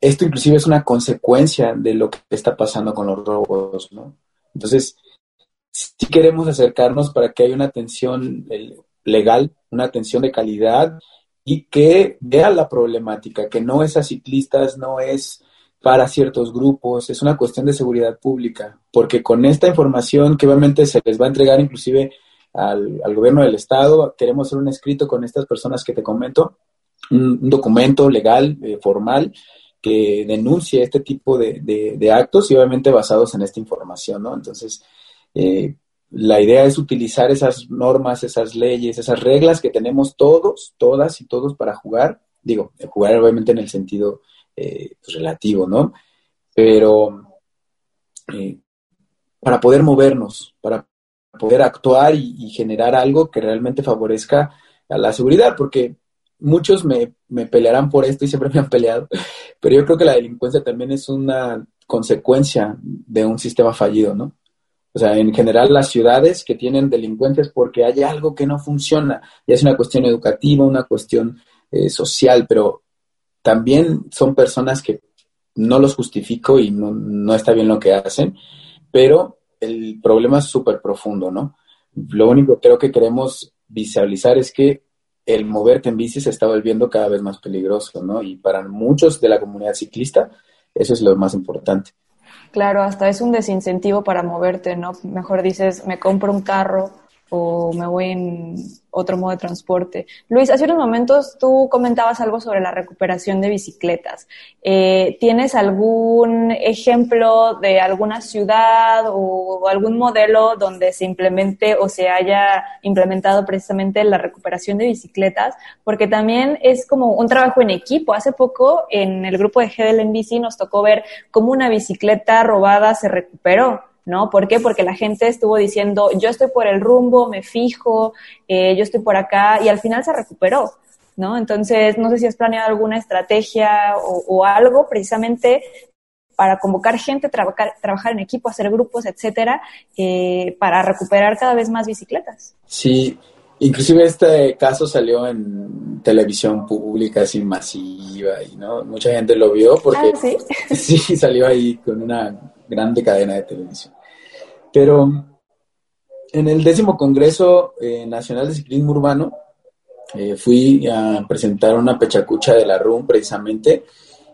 esto inclusive es una consecuencia de lo que está pasando con los robos, ¿no? Entonces, si queremos acercarnos para que haya una atención eh, legal, una atención de calidad y que vea la problemática, que no es a ciclistas, no es para ciertos grupos, es una cuestión de seguridad pública, porque con esta información que obviamente se les va a entregar inclusive al, gobierno del estado, queremos hacer un escrito con estas personas que te comento, un, documento legal, eh, formal, que denuncie este tipo de, de, actos y obviamente basados en esta información, ¿no? Entonces, eh, la idea es utilizar esas normas, esas leyes, esas reglas que tenemos todos, todas y todos para jugar. Digo, jugar obviamente en el sentido eh, pues, relativo, ¿no? Pero para poder movernos, para poder actuar y, generar algo que realmente favorezca a la seguridad, porque muchos me, me pelearán por esto y siempre me han peleado, pero yo creo que la delincuencia también es una consecuencia de un sistema fallido, ¿no? O sea, en general las ciudades que tienen delincuentes porque hay algo que no funciona, ya es una cuestión educativa, una cuestión eh, social, pero también son personas que no los justifico y no, está bien lo que hacen, pero el problema es súper profundo, ¿no? Lo único que creo que queremos visualizar es que el moverte en bici se está volviendo cada vez más peligroso, ¿no? Y para muchos de la comunidad ciclista, eso es lo más importante. Claro, hasta es un desincentivo para moverte, ¿no? Mejor dices, me compro un carro o me voy en otro modo de transporte. Luis, hace unos momentos tú comentabas algo sobre la recuperación de bicicletas. Eh, ¿Tienes algún ejemplo de alguna ciudad o algún modelo donde se implemente o se haya implementado precisamente la recuperación de bicicletas? Porque también es como un trabajo en equipo. Hace poco en el grupo de GDL en bici nos tocó ver cómo una bicicleta robada se recuperó. ¿No? ¿Por qué? Porque la gente estuvo diciendo, yo estoy por el rumbo, me fijo, eh, yo estoy por acá, y al final se recuperó, ¿no? Entonces, no sé si has planeado alguna estrategia o, algo precisamente para convocar gente, trabajar, trabajar en equipo, hacer grupos, etcétera, eh, para recuperar cada vez más bicicletas. Sí, inclusive este caso salió en televisión pública así masiva y no mucha gente lo vio porque ah, ¿sí? sí salió ahí con una grande cadena de televisión. Pero en el décimo Congreso eh, Nacional de Ciclismo Urbano eh, fui a presentar una pechacucha de la RUM precisamente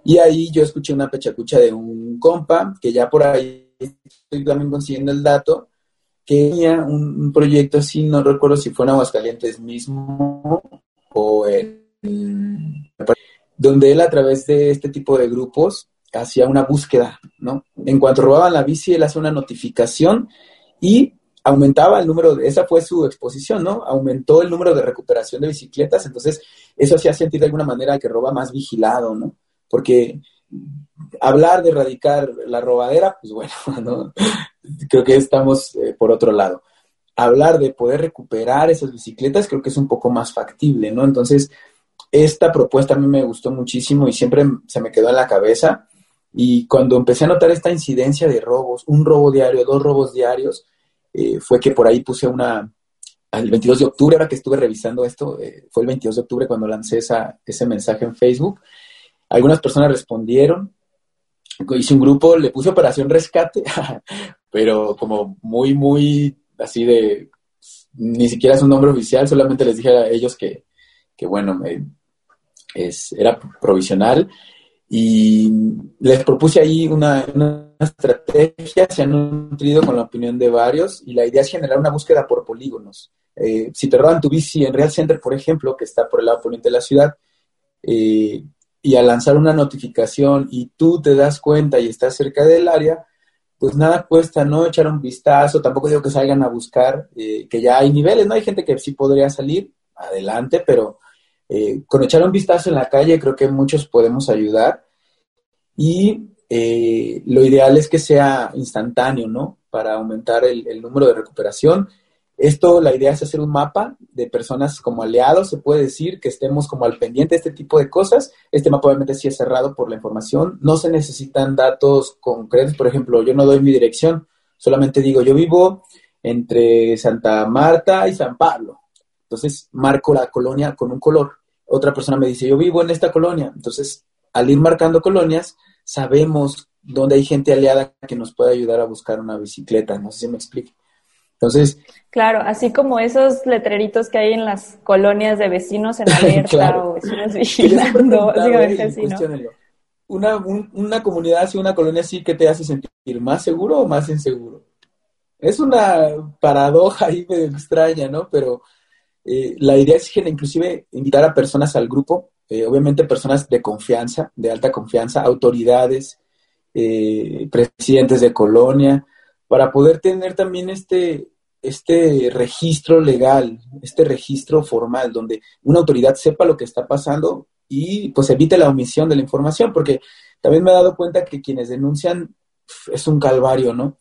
y ahí yo escuché una pechacucha de un compa que ya por ahí estoy también consiguiendo el dato que tenía un, proyecto así, no recuerdo si fue en Aguascalientes mismo o en, donde él a través de este tipo de grupos hacía una búsqueda, ¿no? En cuanto robaban la bici, él hacía una notificación y aumentaba el número, de, esa fue su exposición, ¿no? Aumentó el número de recuperación de bicicletas, entonces eso hacía sentir de alguna manera que roba más vigilado, ¿no? Porque hablar de erradicar la robadera, pues bueno, ¿no? creo que estamos eh, por otro lado. Hablar de poder recuperar esas bicicletas creo que es un poco más factible, ¿no? Entonces, esta propuesta a mí me gustó muchísimo y siempre se me quedó en la cabeza y cuando empecé a notar esta incidencia de robos, un robo diario, dos robos diarios, eh, fue que por ahí puse una, el 22 de octubre, ahora que estuve revisando esto, eh, fue el 22 de octubre cuando lancé esa, ese mensaje en Facebook. Algunas personas respondieron, hice un grupo, le puse Operación Rescate, pero como muy, muy así de, ni siquiera es un nombre oficial, solamente les dije a ellos que, que bueno, es, era provisional y les propuse ahí una, estrategia, se han nutrido con la opinión de varios y la idea es generar una búsqueda por polígonos. Eh, si te roban tu bici en Real Center, por ejemplo, que está por el lado poniente de la ciudad, eh, y al lanzar una notificación y tú te das cuenta y estás cerca del área, pues nada cuesta, ¿no? Echar un vistazo, tampoco digo que salgan a buscar, eh, que ya hay niveles, ¿no? Hay gente que sí podría salir adelante, pero eh, con echar un vistazo en la calle creo que muchos podemos ayudar y eh, lo ideal es que sea instantáneo, ¿no? Para aumentar el, número de recuperación. Esto, la idea es hacer un mapa de personas como aliados, se puede decir que estemos como al pendiente de este tipo de cosas. Este mapa obviamente sí es cerrado por la información, no se necesitan datos concretos, por ejemplo, yo no doy mi dirección, solamente digo, yo vivo entre Santa Marta y San Pablo. Entonces marco la colonia con un color otra persona me dice, yo vivo en esta colonia. Entonces, al ir marcando colonias, sabemos dónde hay gente aliada que nos puede ayudar a buscar una bicicleta. No sé si me explique. Entonces. Claro, así como esos letreritos que hay en las colonias de vecinos en alerta o vecinos vigilando, básicamente así, ¿no? Una, una comunidad así, una colonia así, ¿qué te hace sentir más seguro o más inseguro? Es una paradoja ahí medio extraña, ¿no? Pero eh, la idea es inclusive invitar a personas al grupo, eh, obviamente personas de confianza, de alta confianza, autoridades, eh, presidentes de colonia, para poder tener también este, este registro legal, este registro formal, donde una autoridad sepa lo que está pasando y pues evite la omisión de la información, porque también me he dado cuenta que quienes denuncian es un calvario, ¿no?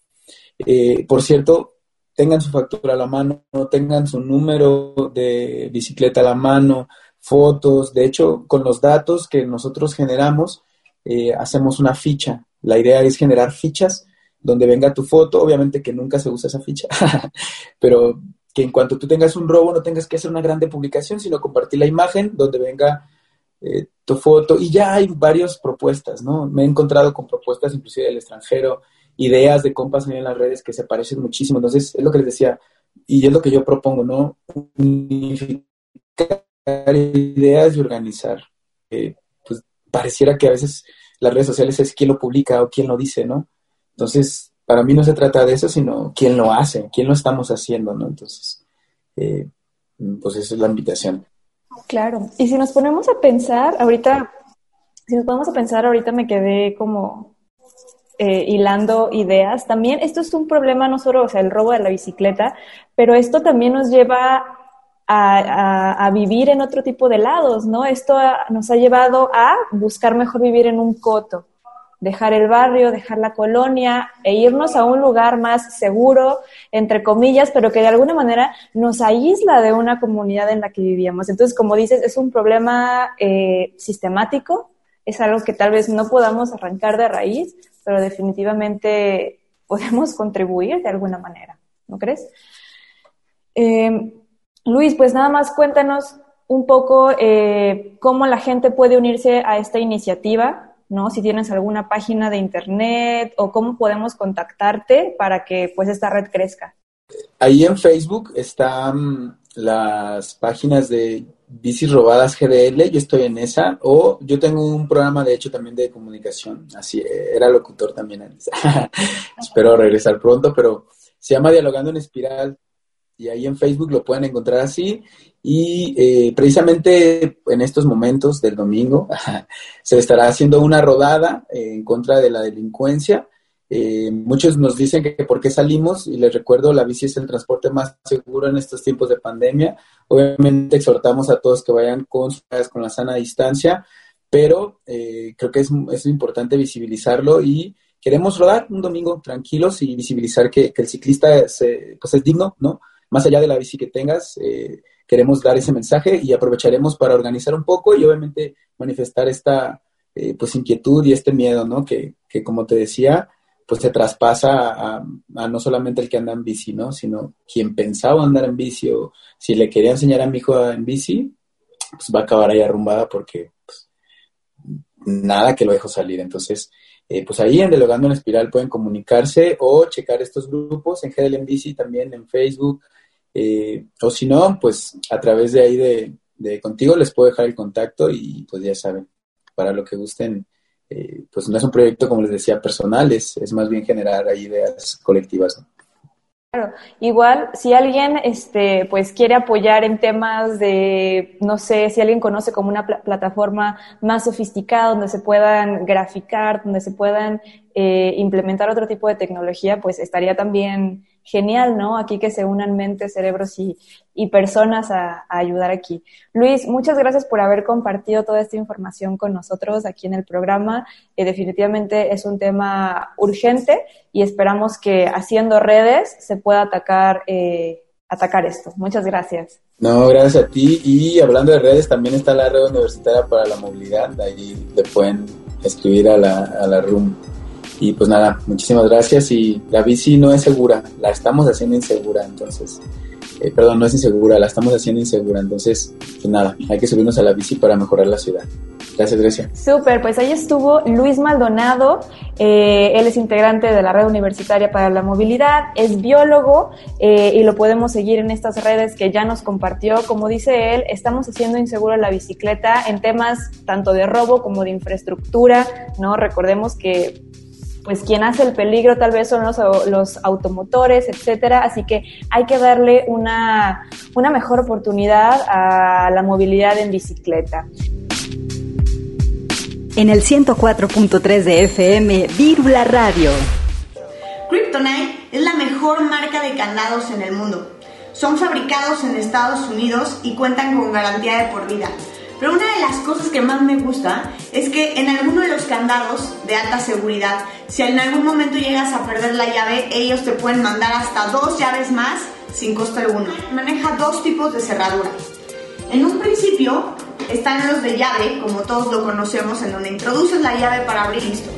por cierto, tengan su factura a la mano, tengan su número de bicicleta a la mano, fotos. De hecho, con los datos que nosotros generamos, eh, hacemos una ficha. La idea es generar fichas donde venga tu foto, obviamente que nunca se usa esa ficha, pero que en cuanto tú tengas un robo no tengas que hacer una grande publicación, sino compartir la imagen donde venga eh, tu foto. Y ya hay varias propuestas, ¿no? Me he encontrado con propuestas inclusive del extranjero, ideas de compas en las redes que se parecen muchísimo. Entonces, es lo que les decía, y es lo que yo propongo, ¿no? Unificar ideas y organizar. Eh, pues pareciera que a veces las redes sociales es quién lo publica o quién lo dice, ¿no? Entonces, para mí no se trata de eso, sino quién lo hace, quién lo estamos haciendo, ¿no? Entonces, eh, pues esa es la invitación. Claro, y si nos ponemos a pensar, ahorita, si nos ponemos a pensar, ahorita me quedé como eh, hilando ideas. También esto es un problema no solo, o sea, el robo de la bicicleta, pero esto también nos lleva a, vivir en otro tipo de lados, ¿no? Esto nos ha llevado a buscar mejor vivir en un coto, dejar el barrio, dejar la colonia e irnos a un lugar más seguro, entre comillas, pero que de alguna manera nos aísla de una comunidad en la que vivíamos. Entonces, como dices, es un problema eh, sistemático, es algo que tal vez no podamos arrancar de raíz, pero definitivamente podemos contribuir de alguna manera, ¿no crees? Eh, Luis, pues nada más cuéntanos un poco eh, cómo la gente puede unirse a esta iniciativa, ¿no? Si tienes alguna página de internet o cómo podemos contactarte para que pues esta red crezca. Ahí en Facebook están las páginas de Bicis Robadas GDL, yo estoy en esa, o yo tengo un programa de hecho también de comunicación, así era locutor también antes. Espero regresar pronto, pero se llama Dialogando en Espiral y ahí en Facebook lo pueden encontrar así. Y eh, precisamente en estos momentos del domingo se estará haciendo una rodada en contra de la delincuencia. Eh, muchos nos dicen que por qué salimos y les recuerdo, la bici es el transporte más seguro en estos tiempos de pandemia. Obviamente exhortamos a todos que vayan con, con la sana distancia, pero eh, creo que es, es importante visibilizarlo y queremos rodar un domingo tranquilos y visibilizar que, que el ciclista se, pues es digno, ¿no? más allá de la bici que tengas, eh, queremos dar ese mensaje y aprovecharemos para organizar un poco y obviamente manifestar esta eh, pues inquietud y este miedo, ¿no? Que, que como te decía, pues se traspasa a, no solamente el que anda en bici, ¿no? Sino quien pensaba andar en bici o si le quería enseñar a mi hijo en bici, pues va a acabar ahí arrumbada porque pues, nada que lo dejo salir. Entonces, eh, pues ahí en Delogando en Espiral pueden comunicarse o checar estos grupos en GDL en bici también en Facebook, eh, o si no, pues a través de ahí de, contigo les puedo dejar el contacto y pues ya saben, para lo que gusten, eh, pues no es un proyecto, como les decía, personal, es, es más bien generar ideas colectivas. Claro, igual si alguien este, pues quiere apoyar en temas de, no sé, si alguien conoce como una plataforma más sofisticada donde se puedan graficar, donde se puedan eh, implementar otro tipo de tecnología, pues estaría también genial, ¿no? Aquí que se unan mentes, cerebros y, personas a, ayudar aquí. Luis, muchas gracias por haber compartido toda esta información con nosotros aquí en el programa. Eh, definitivamente es un tema urgente y esperamos que haciendo redes se pueda atacar, eh, atacar esto. Muchas gracias. No, gracias a ti. Y hablando de redes, también está la red universitaria para la movilidad. Ahí le pueden escribir a la, a la RUM. Y pues nada, muchísimas gracias. Y la bici no es segura, la estamos haciendo insegura, entonces, eh, perdón, no es insegura, la estamos haciendo insegura. Entonces, pues nada, hay que subirnos a la bici para mejorar la ciudad. Gracias, Grecia. Súper, pues ahí estuvo Luis Maldonado, eh, él es integrante de la Red Universitaria para la Movilidad, es biólogo eh, y lo podemos seguir en estas redes que ya nos compartió. Como dice él, estamos haciendo insegura la bicicleta en temas tanto de robo como de infraestructura, ¿no? Recordemos que pues quien hace el peligro tal vez son los, los automotores, etcétera, así que hay que darle una, una mejor oportunidad a la movilidad en bicicleta. En el 104.3 de FM, Vírula Radio. Kryptonite es la mejor marca de candados en el mundo. Son fabricados en Estados Unidos y cuentan con garantía de por vida pero una de las cosas que más me gusta es que en alguno de los candados de alta seguridad, si en algún momento llegas a perder la llave, ellos te pueden mandar hasta dos llaves más sin costo alguno. Maneja dos tipos de cerradura. En un principio están los de llave, como todos lo conocemos, en donde introduces la llave para abrir listo.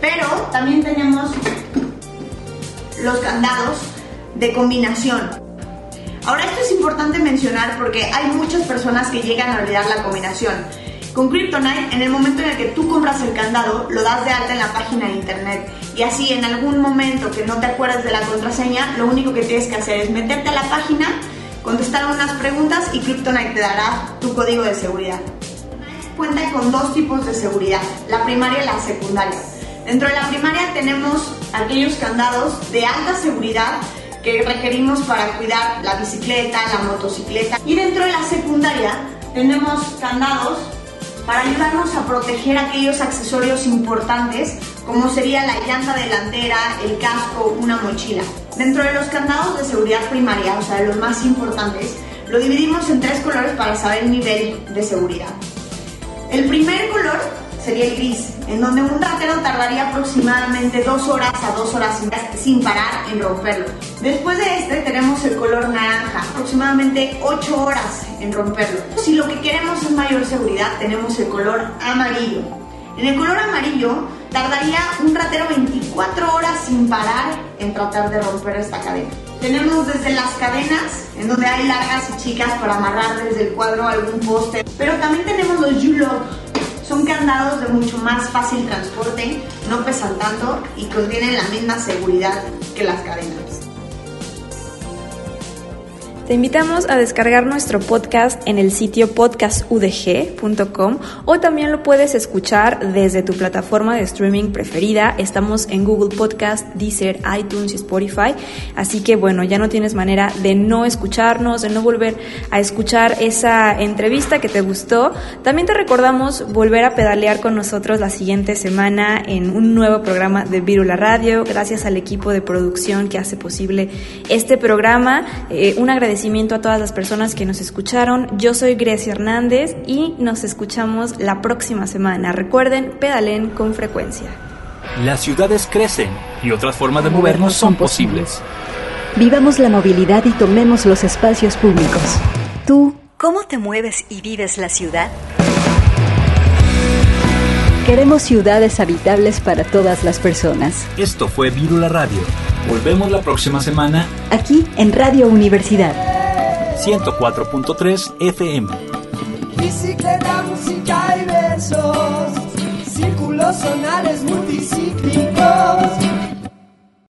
Pero también tenemos los candados de combinación. Ahora esto es importante mencionar porque hay muchas personas que llegan a olvidar la combinación. Con Kryptonite, en el momento en el que tú compras el candado, lo das de alta en la página de internet. Y así, en algún momento que no te acuerdas de la contraseña, lo único que tienes que hacer es meterte a la página, contestar unas preguntas y Kryptonite te dará tu código de seguridad. Cuenta con dos tipos de seguridad, la primaria y la secundaria. Dentro de la primaria tenemos aquellos candados de alta seguridad que requerimos para cuidar la bicicleta, la motocicleta. Y dentro de la secundaria tenemos candados para ayudarnos a proteger aquellos accesorios importantes como sería la llanta delantera, el casco, una mochila. Dentro de los candados de seguridad primaria, o sea, los más importantes, lo dividimos en tres colores para saber el nivel de seguridad. El primer color sería el gris, en donde un ratero tardaría aproximadamente dos horas a dos horas sin parar en romperlo. Después de este tenemos el color naranja, aproximadamente 8 horas en romperlo. Si lo que queremos es mayor seguridad, tenemos el color amarillo. En el color amarillo tardaría un ratero 24 horas sin parar en tratar de romper esta cadena. Tenemos desde las cadenas, en donde hay largas y chicas para amarrar desde el cuadro algún poste, pero también tenemos los U-Lock, son candados de mucho más fácil transporte, no pesan tanto y contienen la misma seguridad que las cadenas. Te invitamos a descargar nuestro podcast en el sitio podcastudg.com o también lo puedes escuchar desde tu plataforma de streaming preferida. Estamos en Google Podcast, Deezer, iTunes y Spotify. Así que bueno, ya no tienes manera de no escucharnos, de no volver a escuchar esa entrevista que te gustó. También te recordamos volver a pedalear con nosotros la siguiente semana en un nuevo programa de Virula Radio. Gracias al equipo de producción que hace posible este programa. Eh, un agradecimiento agradecimiento a todas las personas que nos escucharon. Yo soy Grecia Hernández y nos escuchamos la próxima semana. Recuerden, pedalen con frecuencia. Las ciudades crecen y otras formas de movernos son posibles. Vivamos la movilidad y tomemos los espacios públicos. ¿Tú cómo te mueves y vives la ciudad? Queremos ciudades habitables para todas las personas. Esto fue Virula Radio. Volvemos la próxima semana. Aquí en Radio Universidad. 104.3 FM. Bicicleta, música y versos. Círculos sonales multicíclicos.